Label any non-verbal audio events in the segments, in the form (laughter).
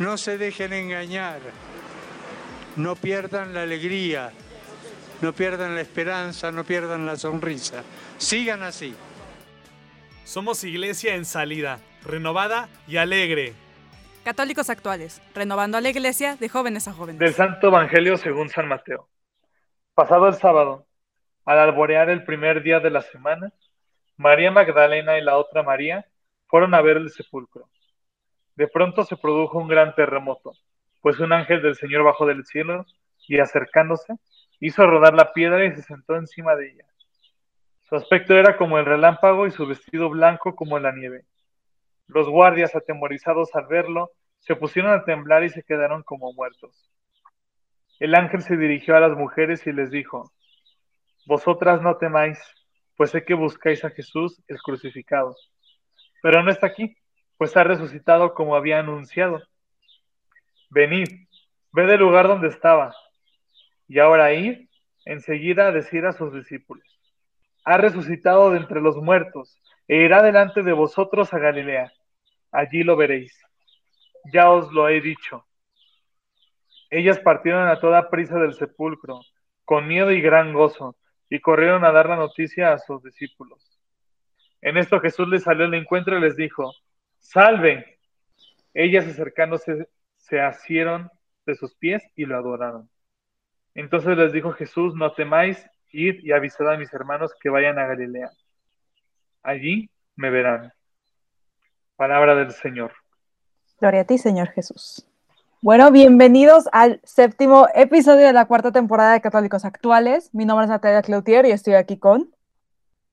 no se dejen engañar, no pierdan la alegría, no pierdan la esperanza, no pierdan la sonrisa. Sigan así. Somos iglesia en salida, renovada y alegre. Católicos actuales, renovando a la iglesia de jóvenes a jóvenes. Del Santo Evangelio según San Mateo. Pasado el sábado, al alborear el primer día de la semana, María Magdalena y la otra María fueron a ver el sepulcro. De pronto se produjo un gran terremoto, pues un ángel del Señor bajó del cielo y acercándose, hizo rodar la piedra y se sentó encima de ella. Su aspecto era como el relámpago y su vestido blanco como la nieve. Los guardias, atemorizados al verlo, se pusieron a temblar y se quedaron como muertos. El ángel se dirigió a las mujeres y les dijo, Vosotras no temáis, pues sé que buscáis a Jesús el crucificado. Pero no está aquí, pues ha resucitado como había anunciado. Venid, ved el lugar donde estaba, y ahora id enseguida a decir a sus discípulos. Ha resucitado de entre los muertos, e irá delante de vosotros a Galilea. Allí lo veréis. Ya os lo he dicho. Ellas partieron a toda prisa del sepulcro, con miedo y gran gozo, y corrieron a dar la noticia a sus discípulos. En esto Jesús les salió al encuentro y les dijo, salven. Ellas acercándose se asieron de sus pies y lo adoraron. Entonces les dijo Jesús, no temáis, id y avisad a mis hermanos que vayan a Galilea. Allí me verán. Palabra del Señor. Gloria a ti, Señor Jesús. Bueno, bienvenidos al séptimo episodio de la cuarta temporada de Católicos Actuales. Mi nombre es Natalia Cloutier y estoy aquí con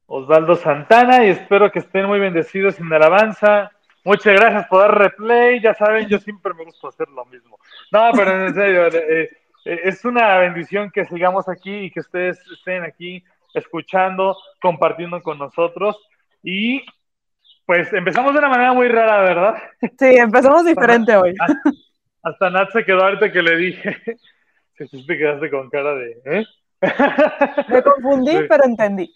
Osvaldo Santana y espero que estén muy bendecidos sin alabanza. Muchas gracias por dar replay. Ya saben, yo siempre me gusta hacer lo mismo. No, pero en serio, eh, eh, es una bendición que sigamos aquí y que ustedes estén aquí escuchando, compartiendo con nosotros. Y pues empezamos de una manera muy rara, ¿verdad? Sí, empezamos diferente hoy. Hasta Nat se quedó ahorita que le dije. (laughs) Si tú te quedaste con cara de. ¿eh? Me confundí, (laughs) Sí. pero entendí.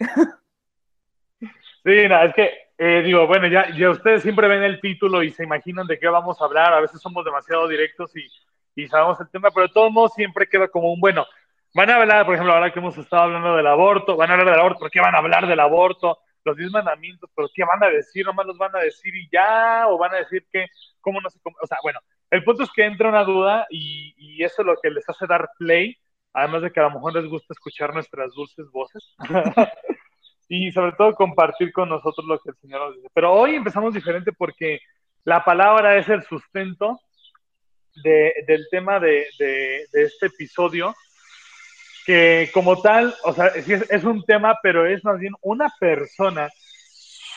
Sí, nada, es que eh, digo, bueno, ya, ya ustedes siempre ven el título y se imaginan de qué vamos a hablar. A veces somos demasiado directos y, y sabemos el tema, pero de todos modos siempre queda como un bueno. Van a hablar, por ejemplo, ahora que hemos estado hablando del aborto, van a hablar del aborto, ¿por qué van a hablar del aborto? Los diez mandamientos, ¿pero qué van a decir? ¿Nomás los van a decir y ya? ¿O van a decir que, cómo no se? O sea, bueno, el punto es que entra una duda y, y eso es lo que les hace dar play, además de que a lo mejor les gusta escuchar nuestras dulces voces. (laughs) y sobre todo compartir con nosotros lo que el Señor nos dice. Pero hoy empezamos diferente porque la palabra es el sustento de, del tema de, de, de, este episodio, que como tal, o sea, es, es un tema, pero es más bien una persona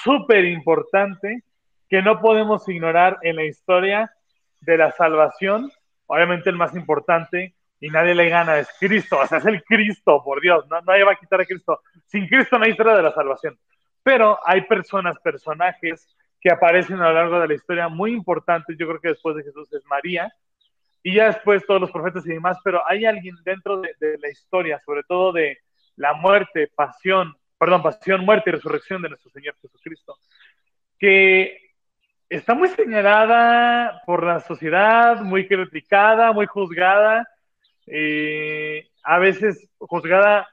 súper importante que no podemos ignorar en la historia de la salvación. Obviamente el más importante y nadie le gana es Cristo, (laughs) o sea, es el Cristo, por Dios, no, nadie va a quitar a Cristo. Sin Cristo no hay historia de la salvación. Pero hay personas, personajes que aparecen a lo largo de la historia muy importantes. Yo creo que después de Jesús es María, y ya después todos los profetas y demás, pero hay alguien dentro de, de la historia, sobre todo de la muerte, pasión, perdón, pasión, muerte y resurrección de nuestro Señor Jesucristo, que está muy señalada por la sociedad, muy criticada, muy juzgada, eh, a veces juzgada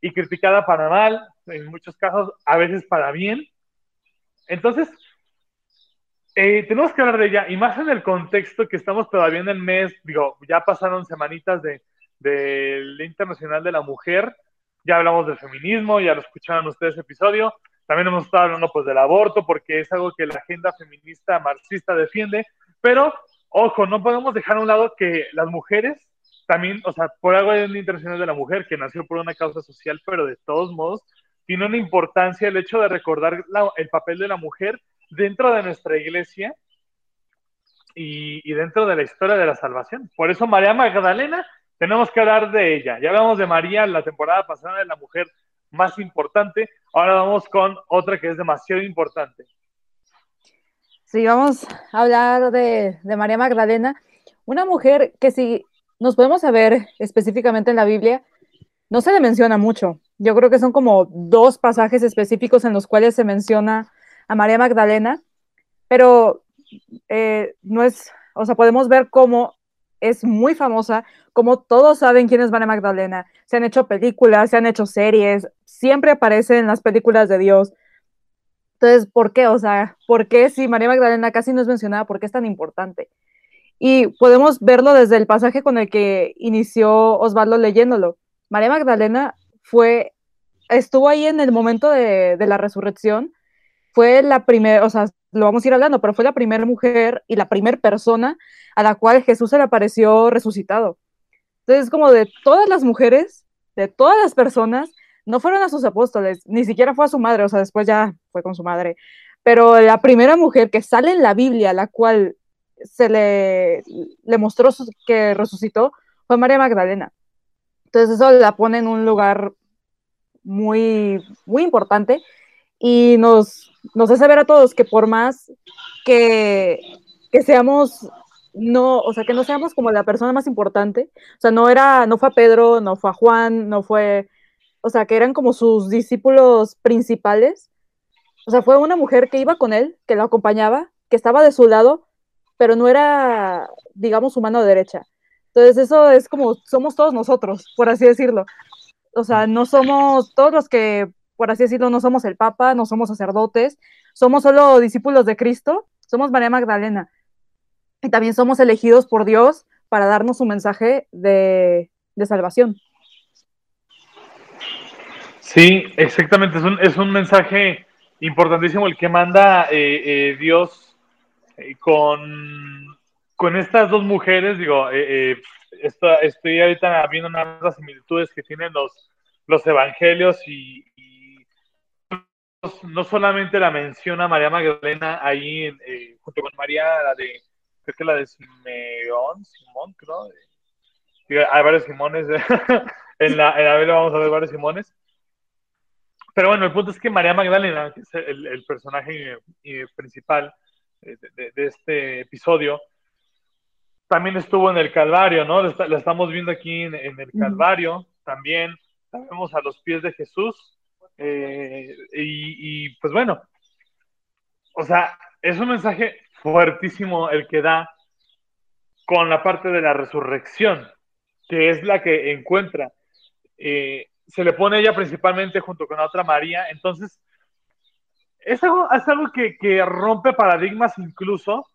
y criticada para mal, en muchos casos, a veces para bien. Entonces, eh, tenemos que hablar de ella, y más en el contexto que estamos todavía en el mes, digo, ya pasaron semanitas del de, de Internacional de la Mujer, ya hablamos del feminismo, ya lo escucharon ustedes episodio, también hemos estado hablando pues del aborto, porque es algo que la agenda feminista marxista defiende, pero, ojo, no podemos dejar a un lado que las mujeres también, o sea, por algo hay un Internacional de la Mujer que nació por una causa social, pero de todos modos tiene una importancia el hecho de recordar la, el papel de la mujer dentro de nuestra iglesia y, y dentro de la historia de la salvación. Por eso María Magdalena tenemos que hablar de ella. Ya hablamos de María la temporada pasada, de la mujer más importante. Ahora vamos con otra que es demasiado importante. Sí, vamos a hablar de, de María Magdalena, una mujer que si nos podemos saber específicamente en la Biblia, no se le menciona mucho. Yo creo que son como dos pasajes específicos en los cuales se menciona a María Magdalena, pero eh, no es, o sea, podemos ver cómo es muy famosa, como todos saben quién es María Magdalena. Se han hecho películas, se han hecho series, siempre aparece en las películas de Dios. Entonces, ¿por qué? O sea, ¿por qué si María Magdalena casi no es mencionada? ¿Por qué es tan importante? Y podemos verlo desde el pasaje con el que inició Osvaldo leyéndolo. María Magdalena fue, estuvo ahí en el momento de, de la resurrección, fue la primera, o sea, lo vamos a ir hablando, pero fue la primera mujer y la primera persona a la cual Jesús se le apareció resucitado. Entonces, como de todas las mujeres, de todas las personas, no fueron a sus apóstoles, ni siquiera fue a su madre, o sea, después ya fue con su madre, pero la primera mujer que sale en la Biblia, la cual se le, le mostró que resucitó, fue María Magdalena. Entonces eso la pone en un lugar muy, muy importante y nos, nos hace ver a todos que por más que, que seamos no, o sea, que no seamos como la persona más importante, o sea, no era, no fue a Pedro, no fue a Juan, no fue, o sea, que eran como sus discípulos principales, o sea, fue una mujer que iba con él, que lo acompañaba, que estaba de su lado, pero no era, digamos, su mano derecha. Entonces, eso es como, somos todos nosotros, por así decirlo. O sea, no somos todos los que, por así decirlo, no somos el Papa, no somos sacerdotes, somos solo discípulos de Cristo, somos María Magdalena y también somos elegidos por Dios para darnos un mensaje de, salvación. Sí, exactamente, es un, es un mensaje importantísimo el que manda eh, eh, Dios eh, con, con estas dos mujeres, digo, estoy ahorita viendo unas similitudes que tienen los, los evangelios y, no solamente la menciona María Magdalena ahí junto con María, la de creo que la de Simeón, Simón, creo. hay varios Simones. (laughs) en, la, en la Biblia vamos a ver varios Simones. Pero bueno, el punto es que María Magdalena, que es el, personaje eh, principal de, este episodio, también estuvo en el Calvario, ¿no? La estamos viendo aquí en, el Calvario, también la vemos a los pies de Jesús. Eh, y, y pues bueno, o sea, es un mensaje fuertísimo el que da con la parte de la resurrección, que es la que encuentra. Eh, se le pone ella principalmente junto con la otra María, entonces es algo, es algo que, rompe paradigmas incluso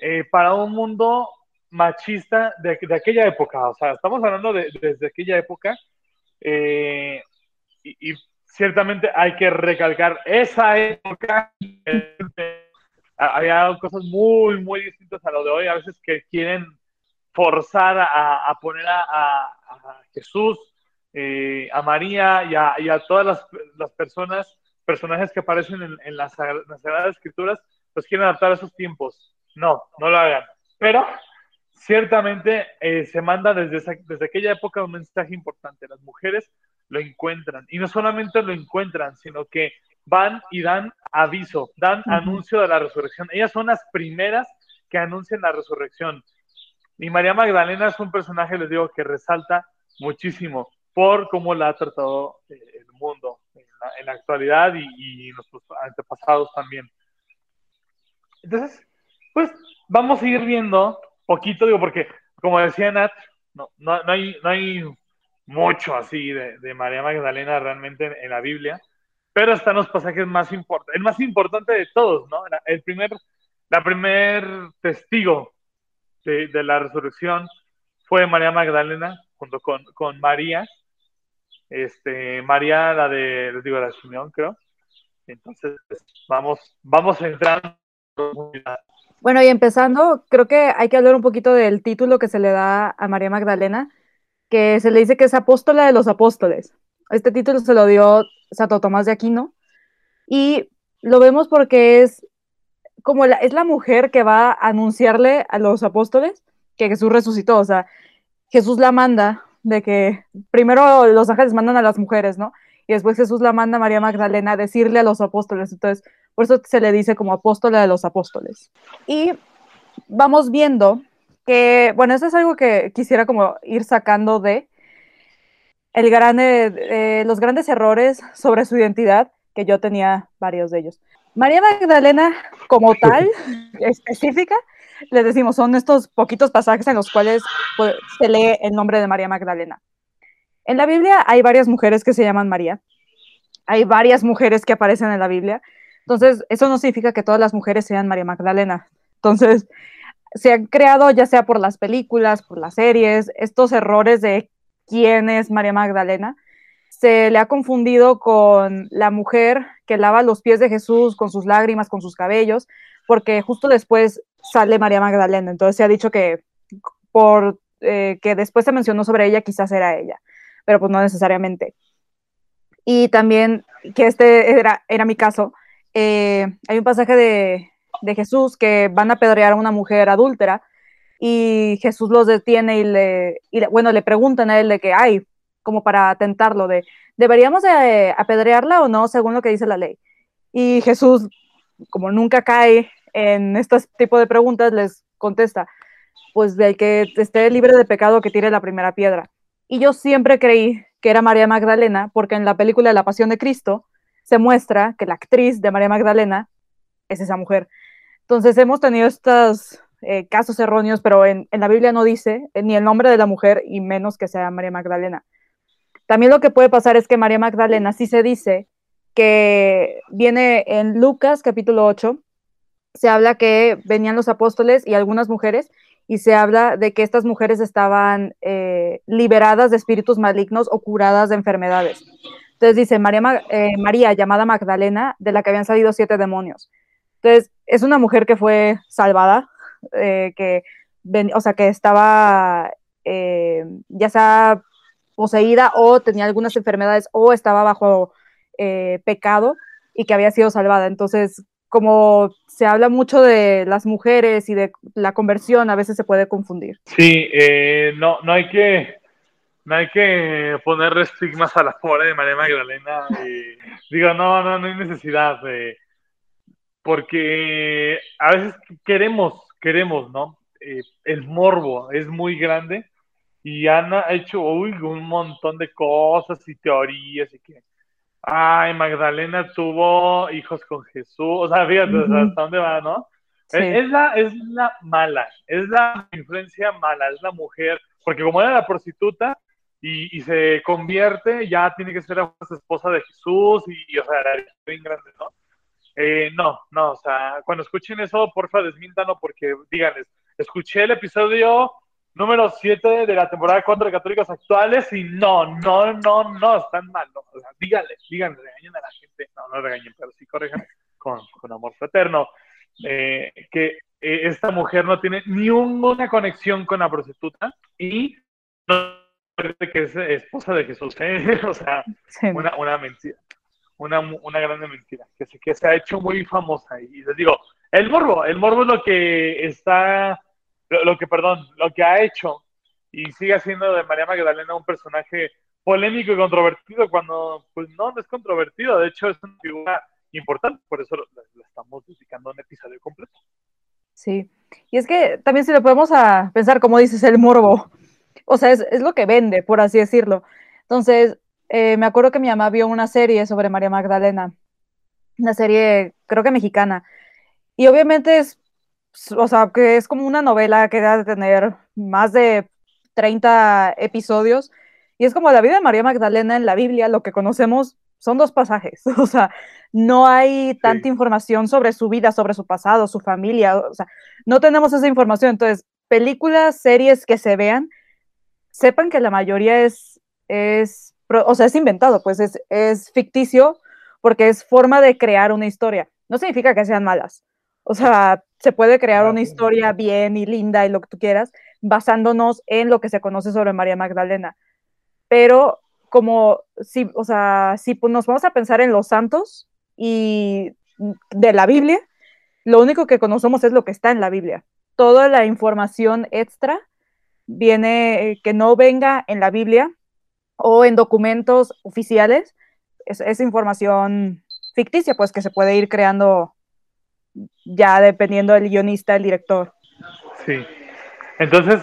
eh, para un mundo machista de, aquella época, o sea, estamos hablando de, desde aquella época eh, y, y, ciertamente hay que recalcar esa época. Había cosas muy, muy distintas a lo de hoy, a veces que quieren forzar a, poner a, Jesús, eh, a María y a, todas las, personas, personajes que aparecen en, las, Sagradas Escrituras, los quieren adaptar a esos tiempos. No, no lo hagan. Pero ciertamente eh, se manda desde, desde aquella época un mensaje importante. Las mujeres lo encuentran. Y no solamente lo encuentran, sino que van y dan aviso, dan anuncio de la resurrección. Ellas son las primeras que anuncian la resurrección. Y María Magdalena es un personaje, les digo, que resalta muchísimo por cómo la ha tratado eh, el mundo en la, actualidad y, nuestros antepasados también. Entonces, pues vamos a ir viendo poquito, digo, porque como decía Nat, no, no, hay, no hay mucho así de, María Magdalena realmente en la Biblia pero están los pasajes más importantes, el más importante de todos, ¿no? El primer, la primer testigo de, la resurrección fue María Magdalena, junto con, con María, este, María, la de, les digo, la Simeón, creo. Entonces, vamos, vamos a entrar. Bueno, y empezando, creo que hay que hablar un poquito del título que se le da a María Magdalena, que se le dice que es apóstola de los apóstoles. Este título se lo dio Santo Tomás de Aquino y lo vemos porque es como la, es la mujer que va a anunciarle a los apóstoles que Jesús resucitó, o sea, Jesús la manda de que primero los ángeles mandan a las mujeres, ¿no? Y después Jesús la manda a María Magdalena a decirle a los apóstoles, entonces por eso se le dice como apóstola de los apóstoles. Y vamos viendo que, bueno, eso es algo que quisiera como ir sacando de el gran, eh, los grandes errores sobre su identidad, que yo tenía varios de ellos. María Magdalena, como (laughs) tal, específica, les decimos, son estos poquitos pasajes en los cuales se lee el nombre de María Magdalena. En la Biblia hay varias mujeres que se llaman María. Hay varias mujeres que aparecen en la Biblia. Entonces, eso no significa que todas las mujeres sean María Magdalena. Entonces, se han creado, ya sea por las películas, por las series, estos errores de quién es María Magdalena. Se le ha confundido con la mujer que lava los pies de Jesús con sus lágrimas, con sus cabellos, porque justo después sale María Magdalena. Entonces se ha dicho que por eh, que después se mencionó sobre ella, quizás era ella, pero pues no necesariamente. Y también, que este era, era mi caso, eh, hay un pasaje de, de Jesús que van a apedrear a una mujer adúltera y Jesús los detiene y le, y bueno, le preguntan a él de que hay, como para tentarlo, de, ¿deberíamos de apedrearla o no, según lo que dice la ley? Y Jesús, como nunca cae en este tipo de preguntas, les contesta, pues del que esté libre de pecado que tire la primera piedra. Y yo siempre creí que era María Magdalena, porque en la película La Pasión de Cristo se muestra que la actriz de María Magdalena es esa mujer. Entonces hemos tenido estos eh, casos erróneos, pero en, la Biblia no dice eh, ni el nombre de la mujer y menos que sea María Magdalena. También lo que puede pasar es que María Magdalena sí se dice que viene en Lucas capítulo 8, se habla que venían los apóstoles y algunas mujeres y se habla de que estas mujeres estaban eh, liberadas de espíritus malignos o curadas de enfermedades. Entonces dice María, María, llamada Magdalena, de la que habían salido siete demonios. Entonces, es una mujer que fue salvada, eh, que, o sea, que estaba eh, ya sea poseída o tenía algunas enfermedades o estaba bajo eh, pecado y que había sido salvada. Entonces, como se habla mucho de las mujeres y de la conversión, a veces se puede confundir. Sí, no, no hay que no hay que poner estigmas a la pobre de María Magdalena. digo, no, no, no hay necesidad. de porque a veces queremos, queremos, ¿no? Eh, el morbo es muy grande y Ana ha hecho uy, un montón de cosas y teorías y que, ay, Magdalena tuvo hijos con Jesús, o sea, fíjate, hasta dónde va, ¿no? Es, la, es la mala, es la influencia mala, es la mujer, porque como era la prostituta y, y se convierte, ya tiene que ser la esposa de Jesús y, o sea, era bien grande, ¿no? Eh, no, no, o sea, cuando escuchen eso, porfa, desmíntanlo porque díganles, escuché el episodio número 7 de la temporada 4 de Católicos Actuales y no, no, no, no, están mal, no, o sea, díganles, díganles, regañen a la gente, no, no regañen, pero sí corrijan con, con amor fraterno, eh, que eh, esta mujer no tiene ni una conexión con la prostituta y no que es esposa de Jesús, ¿eh? (laughs) o sea, una, una mentira una, una grande mentira, que se, que se ha hecho muy famosa. Y les digo, el morbo, el morbo es lo que está, lo, que, perdón, lo que ha hecho y sigue siendo de María Magdalena un personaje polémico y controvertido cuando, pues no, es controvertido, de hecho es una figura importante, por eso le estamos dedicando un episodio completo. Sí, y es que también si lo podemos a pensar, como dices, el morbo, o sea, es, es lo que vende, por así decirlo. Entonces, eh, me acuerdo que mi mamá vio una serie sobre María Magdalena, una serie creo que mexicana, y obviamente es, o sea, que es como una novela que debe de tener más de 30 episodios, y es como la vida de María Magdalena en la Biblia, lo que conocemos son dos pasajes, (laughs) o sea, no hay tanta información sobre su vida, sobre su pasado, su familia, o sea, no tenemos esa información, entonces, películas, series que se vean, sepan que la mayoría es, es o sea, es inventado, pues es, ficticio porque es forma de crear una historia. No significa que sean malas. O sea, se puede crear una historia bien y linda y lo que tú quieras, basándonos en lo que se conoce sobre María Magdalena. Pero como si, o sea, si nos vamos a pensar en los santos y de la Biblia, lo único que conocemos es lo que está en la Biblia. Toda la información extra viene, eh, que no venga en la Biblia o en documentos oficiales, es, es información ficticia, pues que se puede ir creando ya dependiendo del guionista, el director. Sí. Entonces,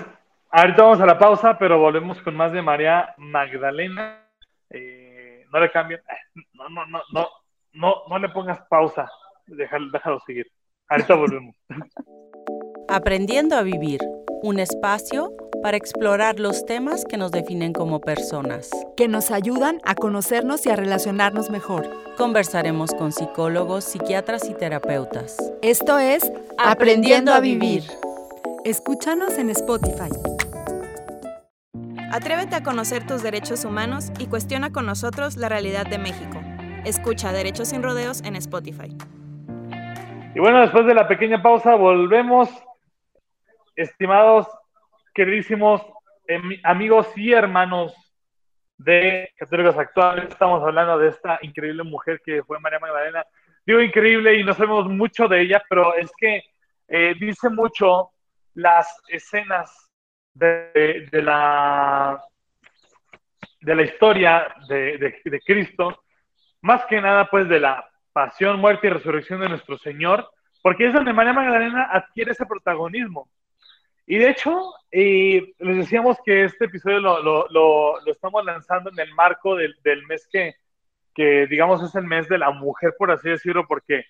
ahorita vamos a la pausa, pero volvemos con más de María Magdalena. Eh, no le cambien. No, no, no, no, no, no le pongas pausa. Déjalo, déjalo seguir. Ahorita volvemos. Aprendiendo a vivir, un espacio para explorar los temas que nos definen como personas. que nos ayudan a conocernos y a relacionarnos mejor. Conversaremos con psicólogos, psiquiatras y terapeutas. Esto es Aprendiendo a Vivir. Escúchanos en Spotify. Atrévete a conocer tus derechos humanos y cuestiona con nosotros la realidad de México. Escucha Derechos sin Rodeos en Spotify. Y bueno, después de la pequeña pausa, volvemos. Estimados, queridísimos em- amigos y hermanos de Católicos Actuales, estamos hablando de esta increíble mujer que fue María Magdalena. Digo increíble y no sabemos mucho de ella, pero es que eh, dice mucho las escenas de, de la, de la historia de, de- de Cristo, más que nada pues de la pasión, muerte y resurrección de nuestro Señor, porque es donde María Magdalena adquiere ese protagonismo. Y de hecho, eh, les decíamos que este episodio lo, lo- lo- lo estamos lanzando en el marco del, del mes que, que, digamos, es el mes de la mujer, por así decirlo, porque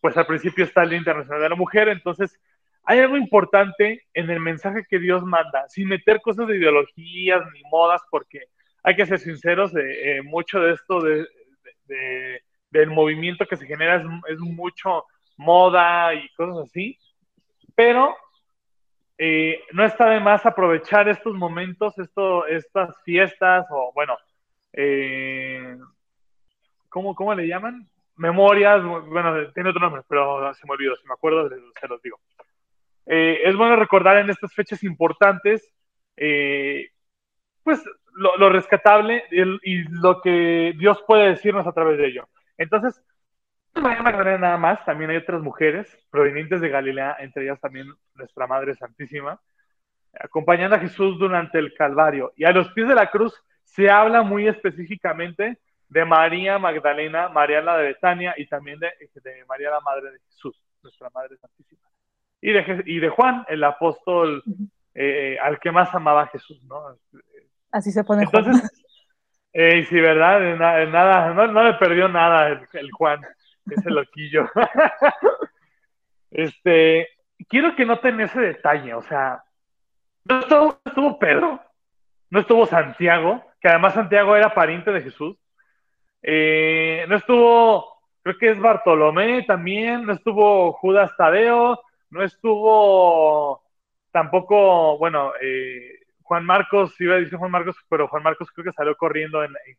pues al principio está el Día Internacional de la Mujer, entonces hay algo importante en el mensaje que Dios manda, sin meter cosas de ideologías ni modas, porque hay que ser sinceros, eh, eh, mucho de esto de, de- de- del movimiento que se genera es, es mucho moda y cosas así, pero eh, no está de más aprovechar estos momentos, esto, estas fiestas, o bueno, eh, ¿cómo, ¿cómo le llaman? Memorias, bueno, tiene otro nombre, pero se me olvidó, si me acuerdo, se los digo. Eh, es bueno recordar en estas fechas importantes, eh, pues, lo, lo rescatable y lo que Dios puede decirnos a través de ello. Entonces, María Magdalena nada más, también hay otras mujeres provenientes de Galilea, entre ellas también nuestra Madre Santísima, acompañando a Jesús durante el Calvario. Y a los pies de la cruz se habla muy específicamente de María Magdalena, María la de Betania y también de, de María la Madre de Jesús, nuestra Madre Santísima. Y de, y de Juan, el apóstol eh, al que más amaba a Jesús, ¿no? Así se pone Juan. Entonces, eh, sí, ¿verdad? De na- de nada, no, no le perdió nada el, el Juan, ese loquillo. (laughs) este, quiero que noten ese detalle, o sea, no estuvo, estuvo Pedro, no estuvo Santiago, que además Santiago era pariente de Jesús, eh, no estuvo, creo que es Bartolomé también, no estuvo Judas Tadeo, no estuvo tampoco, bueno, eh, Juan Marcos, iba a decir Juan Marcos, pero Juan Marcos creo que salió corriendo en, en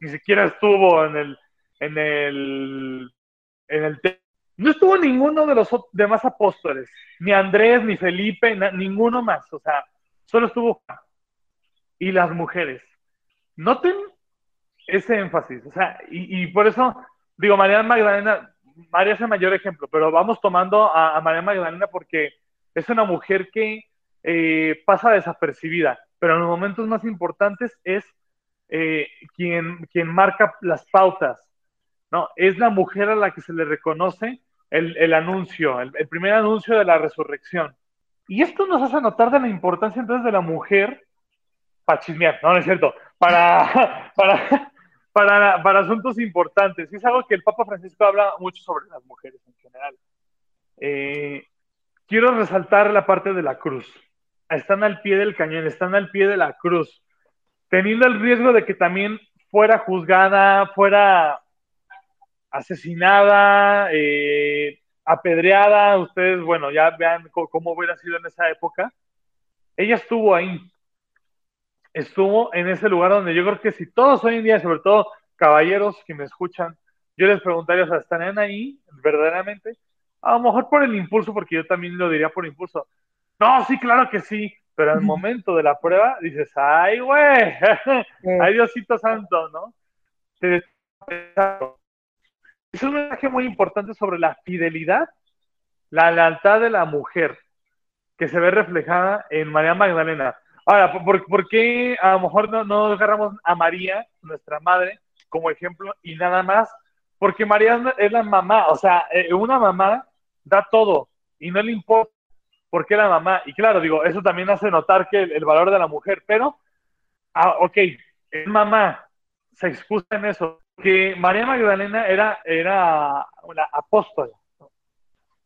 ni siquiera estuvo en el, en el, en el no estuvo ninguno de los demás apóstoles, ni Andrés, ni Felipe, ninguno más, o sea, solo estuvo. Y las mujeres. Noten ese énfasis, o sea, y, por eso digo, María Magdalena, María es el mayor ejemplo, pero vamos tomando a, a María Magdalena porque es una mujer que eh, pasa desapercibida, pero en los momentos más importantes es eh, quien, quien marca las pautas, ¿no? Es la mujer a la que se le reconoce el, el anuncio, el, primer anuncio de la resurrección. Y esto nos hace notar de la importancia entonces de la mujer para chismear, no, no es cierto, para, (laughs) para, para, para asuntos importantes. Y es algo que el Papa Francisco habla mucho sobre las mujeres en general. Eh, quiero resaltar la parte de la cruz. Están al pie del cañón, están al pie de la cruz, teniendo el riesgo de que también fuera juzgada, fuera asesinada, eh, apedreada. Ustedes, bueno, ya vean cómo hubiera sido en esa época. Ella estuvo ahí, estuvo en ese lugar donde yo creo que si todos hoy en día, sobre todo caballeros que me escuchan, yo les preguntaría, o sea, ¿estarían ahí verdaderamente? A lo mejor por el impulso, porque yo también lo diría por impulso. No, sí, claro que sí, pero al momento de la prueba dices, ay, güey, (laughs) ay, Diosito Santo, ¿no? Te- es un mensaje muy importante sobre la fidelidad, la lealtad de la mujer, que se ve reflejada en María Magdalena. Ahora, ¿por, qué a lo mejor no, no agarramos a María, nuestra madre, como ejemplo y nada más? Porque María es la mamá, o sea, eh, una mamá da todo y no le importa por qué la mamá. Y claro, digo, eso también hace notar que el, valor de la mujer, pero, ah, ok, es mamá, se excusa en eso, que María Magdalena era, era una apóstola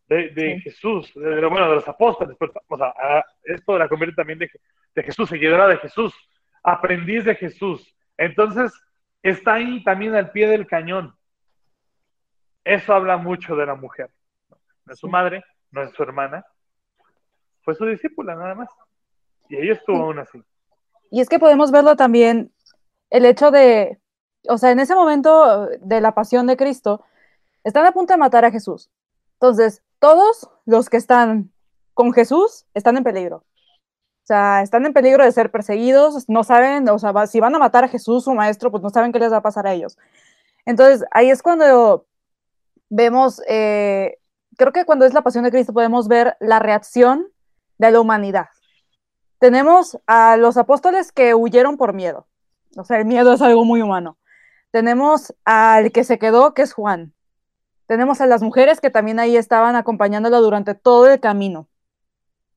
de, Jesús, de, bueno, de los apóstoles, o sea, esto la convierte también de, de Jesús, seguidora de Jesús, aprendiz de Jesús. Entonces, está ahí también al pie del cañón. Eso habla mucho de la mujer. No es su madre, no es su hermana, fue su discípula nada más. Y ella estuvo aún así. Y es que podemos verlo también, el hecho de, o sea, en ese momento de la pasión de Cristo, están a punto de matar a Jesús. Entonces, todos los que están con Jesús están en peligro. O sea, están en peligro de ser perseguidos, no saben, o sea, si van a matar a Jesús, su maestro, pues no saben qué les va a pasar a ellos. Entonces, ahí es cuando vemos, eh, creo que cuando es la pasión de Cristo podemos ver la reacción de la humanidad. Tenemos a los apóstoles que huyeron por miedo. O sea, el miedo es algo muy humano. Tenemos al que se quedó, que es Juan. Tenemos a las mujeres que también ahí estaban acompañándolo durante todo el camino.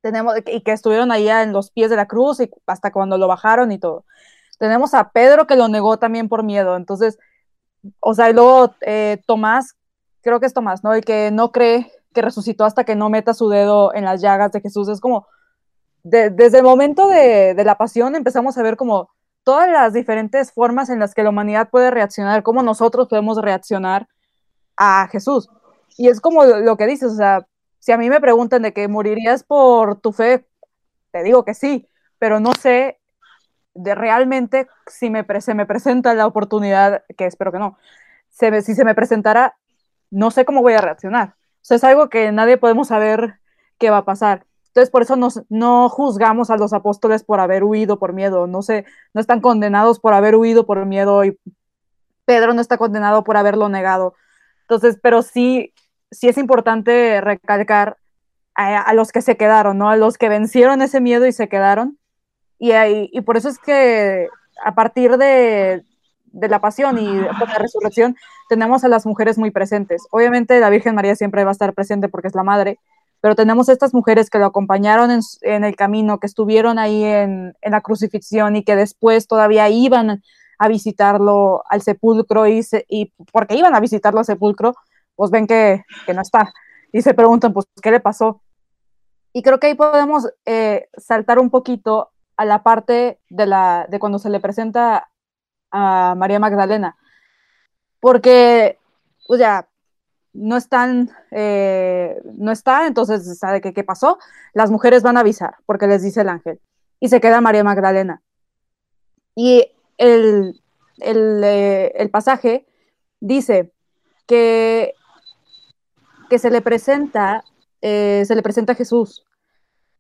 Tenemos, y que estuvieron ahí en los pies de la cruz y hasta cuando lo bajaron y todo. Tenemos a Pedro que lo negó también por miedo. Entonces, o sea, y luego eh, Tomás, creo que es Tomás, ¿no? El que no cree que resucitó hasta que no meta su dedo en las llagas de Jesús. Es como, desde el momento de, la pasión empezamos a ver como todas las diferentes formas en las que la humanidad puede reaccionar, cómo nosotros podemos reaccionar a Jesús. Y es como lo que dices, o sea, si a mí me preguntan de que morirías por tu fe, te digo que sí, pero no sé de realmente si me, se me presenta la oportunidad, que espero que no, si se me presentara, no sé cómo voy a reaccionar sea, es algo que nadie podemos saber qué va a pasar. Entonces, por eso nos, no juzgamos a los apóstoles por haber huido por miedo. No, sé, no están condenados por haber huido por miedo y Pedro no está condenado por haberlo negado. Entonces, pero sí, sí es importante recalcar a, los que se quedaron, ¿no? A los que vencieron ese miedo y se quedaron. Y, y por eso es que a partir de, de la pasión y de la resurrección, tenemos a las mujeres muy presentes. Obviamente la Virgen María siempre va a estar presente porque es la madre, pero tenemos estas mujeres que lo acompañaron en, el camino, que estuvieron ahí en, la crucifixión y que después todavía iban a visitarlo al sepulcro y, y porque iban a visitarlo al sepulcro, pues ven que, no está y se preguntan, pues, ¿qué le pasó? Y creo que ahí podemos eh, saltar un poquito a la parte de, la, de cuando se le presenta a María Magdalena, porque, pues ya, no están, eh, no está, entonces sabe que qué pasó, las mujeres van a avisar, porque les dice el ángel, y se queda María Magdalena. Y el, el, eh, pasaje dice que, que se le presenta, eh, se le presenta a Jesús,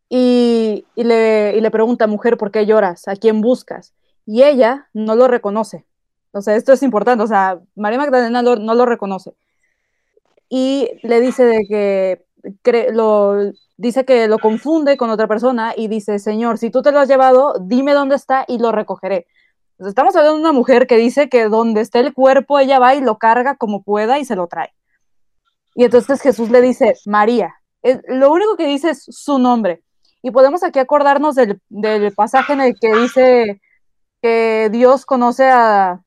y, y, le, y le pregunta, mujer, ¿por qué lloras? ¿A quién buscas? y ella no lo reconoce. O sea, esto es importante, o sea, María Magdalena no lo reconoce. Y le dice de que lo, dice que lo confunde con otra persona y dice, Señor, si tú te lo has llevado, dime dónde está y lo recogeré. estamos hablando de una mujer que dice que donde esté el cuerpo, ella va y lo carga como pueda y se lo trae. Y entonces Jesús le dice, María. lo único que dice es su nombre. Y podemos aquí acordarnos del, del pasaje en el que dice que Dios conoce a,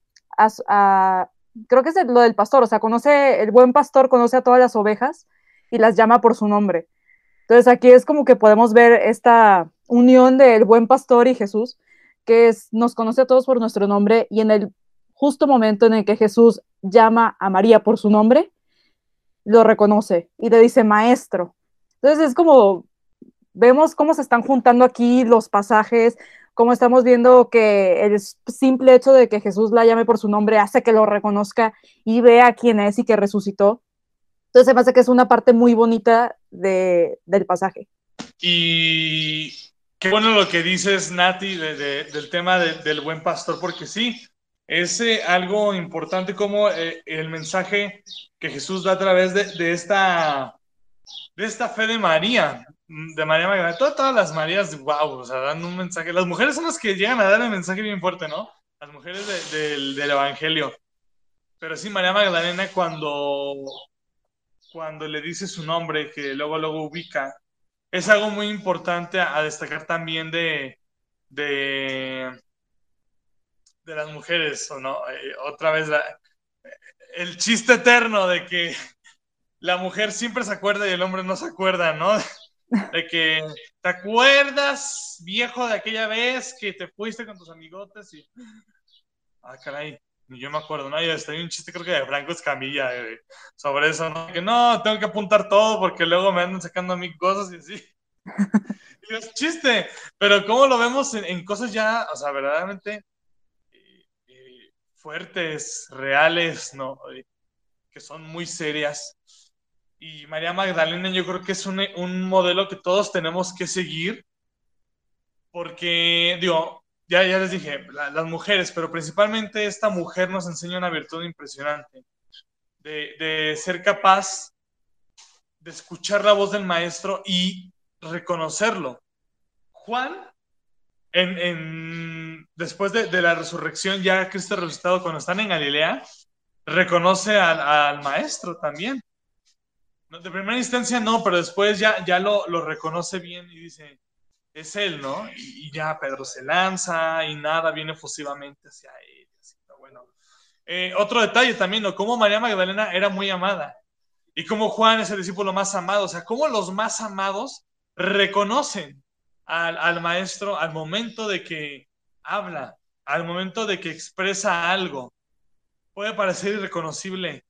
creo que es lo del pastor, o sea, conoce, el buen pastor conoce a todas las ovejas y las llama por su nombre. Entonces aquí es como que podemos ver esta unión del buen pastor y Jesús, que nos conoce a todos por nuestro nombre y en el justo momento en el que Jesús llama a María por su nombre, lo reconoce y le dice maestro. Entonces es como, vemos cómo se están juntando aquí los pasajes, como estamos viendo que el simple hecho de que Jesús la llame por su nombre hace que lo reconozca y vea quién es y que resucitó. Entonces se me hace que es una parte muy bonita de, del pasaje. Y qué bueno lo que dices, Nati, del tema del buen pastor, porque sí, es eh, algo importante como eh, el mensaje que Jesús da a través de, de, esta, de esta fe de María, de María Magdalena. Todas, todas las Marías, wow, o sea, dan un mensaje. Las mujeres son las que llegan a dar el mensaje bien fuerte, ¿no? Las mujeres de, de, del Evangelio. Pero sí, María Magdalena cuando, cuando le dice su nombre, que luego luego ubica, es algo muy importante a, destacar también de, de, de las mujeres, ¿o no? Eh, otra vez el chiste eterno de que la mujer siempre se acuerda y el hombre no se acuerda, ¿no? (laughs) De que te acuerdas, viejo, de aquella vez que te fuiste con tus amigotes y. Ah, caray, ni yo me acuerdo, ¿no? Y está un chiste, creo que de Franco Escamilla eh, sobre eso, ¿no? Que no, tengo que apuntar todo porque luego me andan sacando a mí cosas y así. (laughs) Y es chiste, pero ¿cómo lo vemos en, en cosas ya, o sea, verdaderamente fuertes, reales, ¿no? Que son muy serias. Y María Magdalena yo creo que es un, un modelo que todos tenemos que seguir, porque, digo, ya, ya les dije, la, las mujeres, pero principalmente esta mujer nos enseña una virtud impresionante, de, de ser capaz de escuchar la voz del maestro y reconocerlo. Juan en, en, después de, de, la resurrección, ya Cristo resucitado, cuando están en Galilea, reconoce al, maestro también. De primera instancia no, pero después ya, ya lo, lo reconoce bien y dice, es él, ¿no? Y, ya Pedro se lanza y nada viene efusivamente hacia él. Así, bueno. Eh, otro detalle también, ¿no? Cómo María Magdalena era muy amada y cómo Juan es el discípulo más amado, o sea, cómo los más amados reconocen al, al, maestro al momento de que habla, al momento de que expresa algo. Puede parecer irreconocible,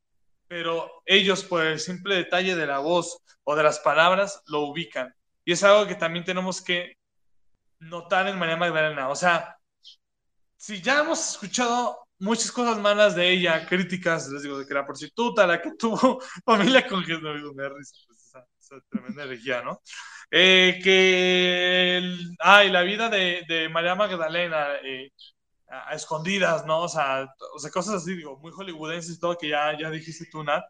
pero ellos por el simple detalle de la voz o de las palabras lo ubican. Y es algo que también tenemos que notar en María Magdalena. O sea, si ya hemos escuchado muchas cosas malas de ella, críticas, les digo, de que la prostituta, la que (laughs) tuvo familia con Jesús, me risa, pues esa, esa tremenda herejía, ¿no? Eh, que ay, la vida de, de María Magdalena eh, a, escondidas, ¿no? O sea, o sea, cosas así, digo, muy hollywoodenses y todo, que ya, ya dijiste tú, Nat.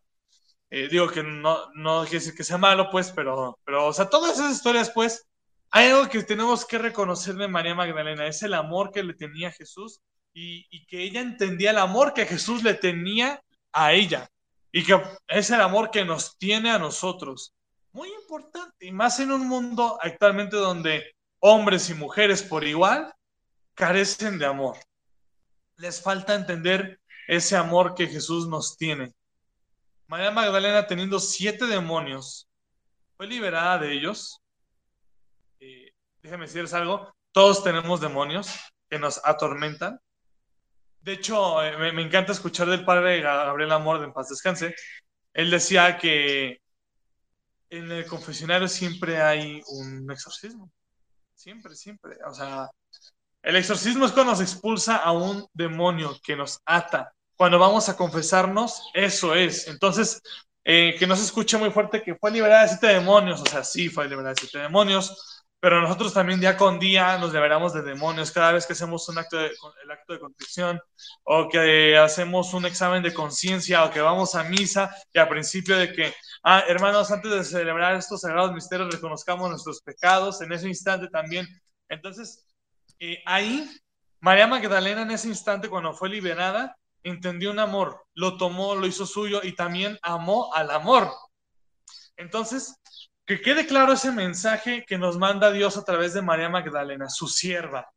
Eh, digo que no, no quiere decir que sea malo, pues, pero, pero, o sea, todas esas historias, pues, hay algo que tenemos que reconocer de María Magdalena, es el amor que le tenía Jesús y, y que ella entendía el amor que Jesús le tenía a ella y que es el amor que nos tiene a nosotros muy importante, y más en un mundo actualmente donde hombres y mujeres por igual carecen de amor. Les falta entender ese amor que Jesús nos tiene. María Magdalena, teniendo siete demonios, fue liberada de ellos. Eh, déjame decirles algo, todos tenemos demonios que nos atormentan. De hecho, eh, me, me, encanta escuchar del padre Gabriel Amor de En Paz Descanse. Él decía que en el confesionario siempre hay un exorcismo. Siempre, siempre. O sea, el exorcismo es cuando se expulsa a un demonio que nos ata. Cuando vamos a confesarnos, eso es. Entonces, eh, que no se escuche muy fuerte que fue liberada de siete demonios. O sea, sí, fue liberada de siete demonios. Pero nosotros también día con día nos liberamos de demonios cada vez que hacemos un acto de, el acto de contrición o que hacemos un examen de conciencia o que vamos a misa y al principio de que, ah, hermanos, antes de celebrar estos sagrados misterios reconozcamos nuestros pecados en ese instante también. Entonces, eh, ahí, María Magdalena en ese instante cuando fue liberada, entendió un amor, lo tomó, lo hizo suyo y también amó al amor. Entonces, que quede claro ese mensaje que nos manda Dios a través de María Magdalena, su sierva,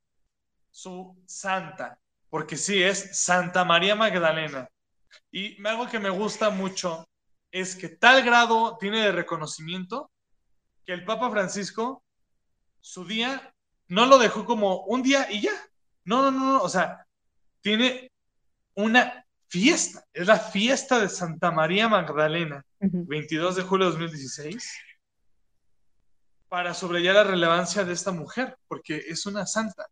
su santa, porque sí es Santa María Magdalena. Y algo que me gusta mucho es que tal grado tiene de reconocimiento que el Papa Francisco, su día, no lo dejó como un día y ya. No, no, no, no. o sea, tiene una fiesta, es la fiesta de Santa María Magdalena, uh -huh. 22 de julio de 2016 para subrayar la relevancia de esta mujer, porque es una santa,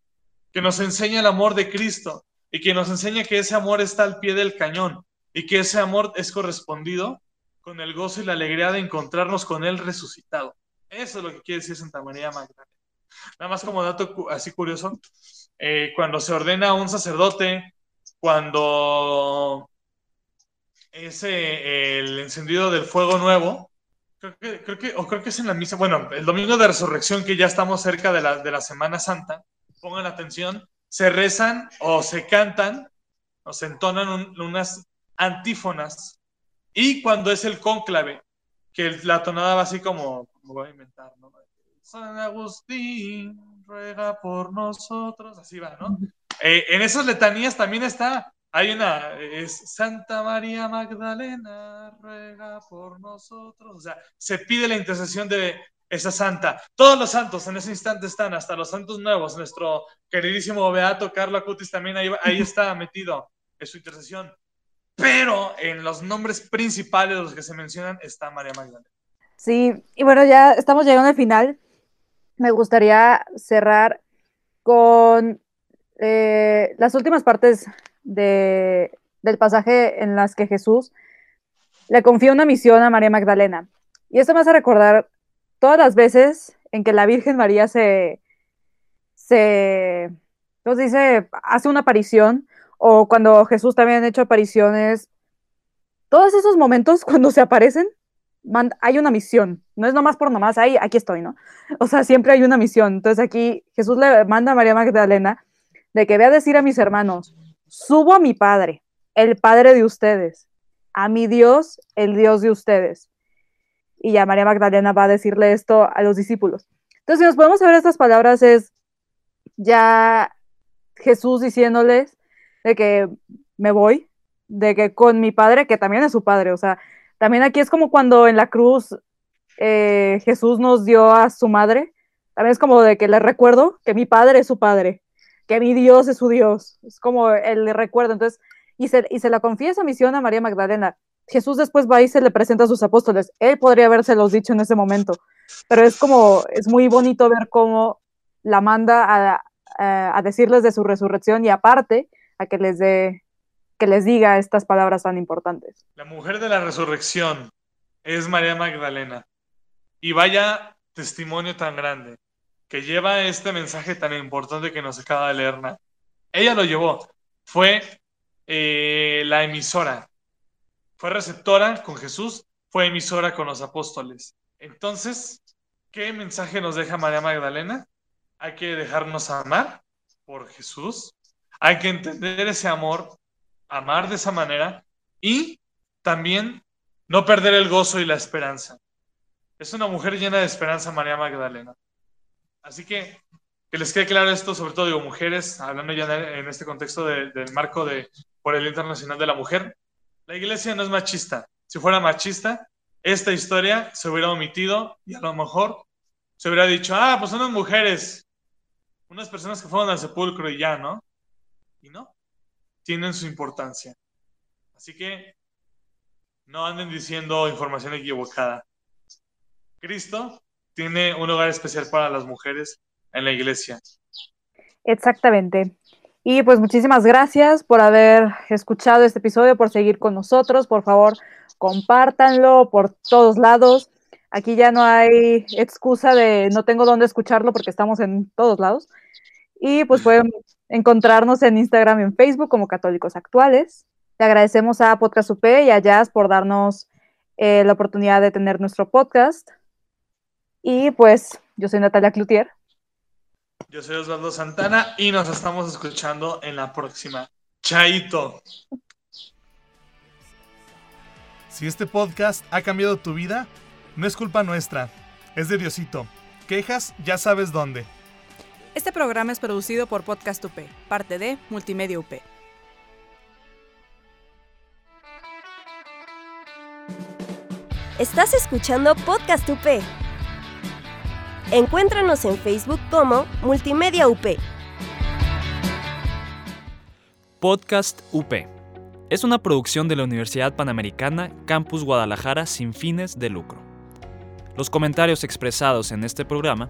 que nos enseña el amor de Cristo y que nos enseña que ese amor está al pie del cañón y que ese amor es correspondido con el gozo y la alegría de encontrarnos con Él resucitado. Eso es lo que quiere decir Santa María Magdalena. Nada más como dato así curioso, eh, cuando se ordena un sacerdote, cuando es eh, el encendido del fuego nuevo, creo que, creo que, o creo que es en la misa, bueno, el domingo de resurrección, que ya estamos cerca de la, de la Semana Santa, pongan atención, se rezan o se cantan o se entonan un- unas antífonas. Y cuando es el cónclave, que la tonada va así como, como voy a inventar, ¿no? San Agustín ruega por nosotros, así va, ¿no? Eh, en esas letanías también está, hay una, es Santa María Magdalena ruega por nosotros, o sea, se pide la intercesión de esa santa. Todos los santos en ese instante están, hasta los santos nuevos, nuestro queridísimo Beato Carlo Acutis también ahí, ahí (laughs) está metido en su intercesión. Pero en los nombres principales de los que se mencionan está María Magdalena. Sí, y bueno, ya estamos llegando al final. Me gustaría cerrar con eh, las últimas partes de, del pasaje en las que Jesús le confía una misión a María Magdalena. Y esto me hace recordar todas las veces en que la Virgen María se, se, ¿cómo dice? Hace una aparición, o cuando Jesús también ha hecho apariciones. Todos esos momentos (laughs) cuando se aparecen, hay una misión. No es nomás por nomás, ahí, aquí estoy, ¿no? O sea, siempre hay una misión. Entonces aquí Jesús le manda a María Magdalena de que ve a decir a mis hermanos, subo a mi Padre, el Padre de ustedes, a mi Dios, el Dios de ustedes. Y ya María Magdalena va a decirle esto a los discípulos. Entonces, si nos podemos ver estas palabras, es ya Jesús diciéndoles de que me voy, de que con mi Padre, que también es su Padre, o sea, también aquí es como cuando en la cruz eh, Jesús nos dio a su madre, también es como de que le recuerdo que mi Padre es su Padre, que mi Dios es su Dios, es como el recuerdo, entonces, y se, y se la confía esa misión a María Magdalena. Jesús después va y se le presenta a sus apóstoles. Él podría habérselos dicho en ese momento, pero es como, es muy bonito ver cómo la manda a, a decirles de su resurrección y aparte a que les dé, que les diga estas palabras tan importantes. La mujer de la resurrección es María Magdalena. Y vaya testimonio tan grande que lleva este mensaje tan importante que nos acaba de leer. Ella lo llevó. Fue eh, la emisora. Fue receptora con Jesús, fue emisora con los apóstoles. Entonces, ¿qué mensaje nos deja María Magdalena? Hay que dejarnos amar por Jesús. Hay que entender ese amor, amar de esa manera y también no perder el gozo y la esperanza. Es una mujer llena de esperanza, María Magdalena. Así que que les quede claro esto, sobre todo digo mujeres, hablando ya en este contexto de, del marco de por el Internacional de la Mujer. La iglesia no es machista. Si fuera machista, esta historia se hubiera omitido y a lo mejor se hubiera dicho, ah, pues unas mujeres, unas personas que fueron al sepulcro y ya, ¿no? Y no, tienen su importancia. Así que no anden diciendo información equivocada. Cristo tiene un lugar especial para las mujeres en la iglesia. Exactamente. Y pues muchísimas gracias por haber escuchado este episodio, por seguir con nosotros. Por favor, compártanlo por todos lados. Aquí ya no hay excusa de no tengo dónde escucharlo porque estamos en todos lados. Y pues pueden encontrarnos en Instagram y en Facebook como Católicos Actuales. Le agradecemos a Podcast UP y a Jazz por darnos eh, la oportunidad de tener nuestro podcast. Y pues yo soy Natalia Cloutier. Yo soy Osvaldo Santana y nos estamos escuchando en la próxima. Chaito. Si este podcast ha cambiado tu vida, no es culpa nuestra, es de Diosito. Quejas, ya sabes dónde. Este programa es producido por Podcast UP, parte de Multimedia UP. Estás escuchando Podcast UP. Encuéntranos en Facebook como Multimedia UP. Podcast UP. Es una producción de la Universidad Panamericana Campus Guadalajara sin fines de lucro. Los comentarios expresados en este programa